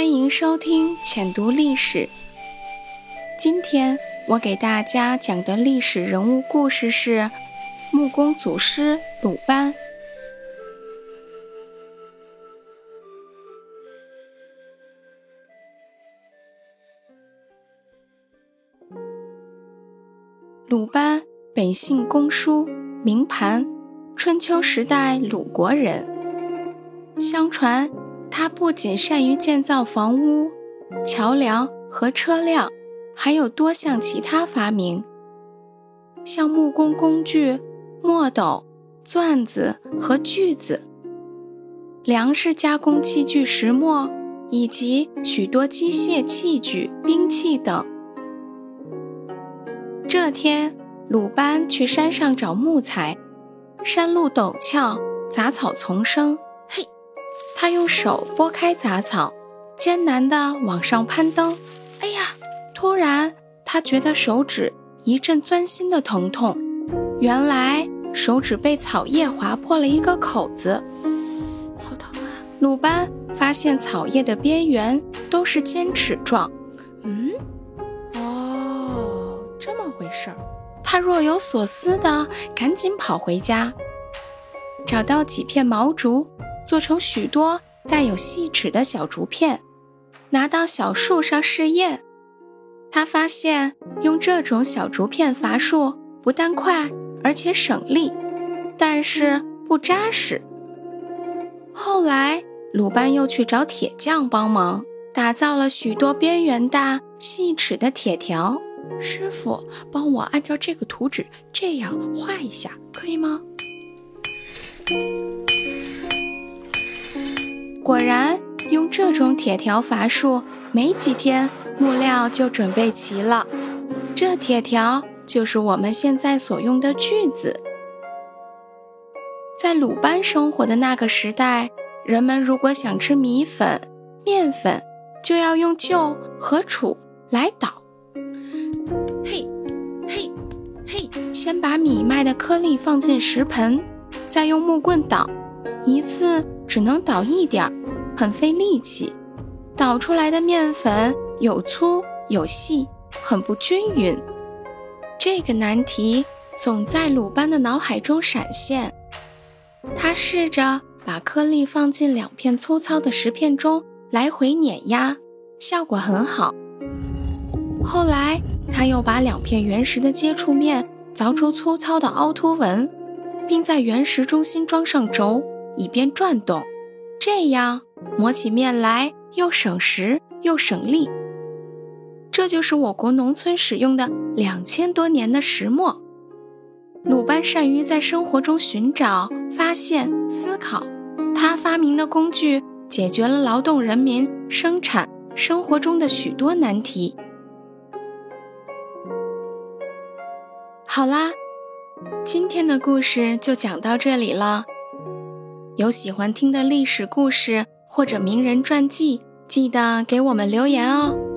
欢迎收听浅读历史。今天我给大家讲的历史人物故事是木工祖师鲁班。鲁班本姓公叔，名盘，春秋时代鲁国人。相传。他不仅善于建造房屋、桥梁和车辆，还有多项其他发明，像木工工具、墨斗、钻子和锯子、粮食加工器具石磨，以及许多机械器具、兵器等。这天，鲁班去山上找木材，山路陡峭，杂草丛生。他用手拨开杂草，艰难地往上攀登。哎呀！突然，他觉得手指一阵钻心的疼痛。原来手指被草叶划破了一个口子，好疼啊！鲁班发现草叶的边缘都是尖齿状。嗯，哦，这么回事儿。他若有所思的赶紧跑回家，找到几片毛竹。做成许多带有细齿的小竹片，拿到小树上试验。他发现用这种小竹片伐树不但快，而且省力，但是不扎实。后来，鲁班又去找铁匠帮忙，打造了许多边缘大、细齿的铁条。师傅，帮我按照这个图纸这样画一下，可以吗？果然，用这种铁条伐树，没几天木料就准备齐了。这铁条就是我们现在所用的锯子。在鲁班生活的那个时代，人们如果想吃米粉、面粉，就要用臼和杵来捣。嘿，嘿，嘿，先把米麦的颗粒放进食盆，再用木棍捣，一次只能捣一点儿。很费力气，捣出来的面粉有粗有细，很不均匀。这个难题总在鲁班的脑海中闪现。他试着把颗粒放进两片粗糙的石片中，来回碾压，效果很好。后来，他又把两片原石的接触面凿出粗糙的凹凸纹，并在原石中心装上轴，以便转动。这样。磨起面来又省时又省力，这就是我国农村使用的两千多年的石磨。鲁班善于在生活中寻找、发现、思考，他发明的工具解决了劳动人民生产生活中的许多难题。好啦，今天的故事就讲到这里了。有喜欢听的历史故事。或者名人传记，记得给我们留言哦。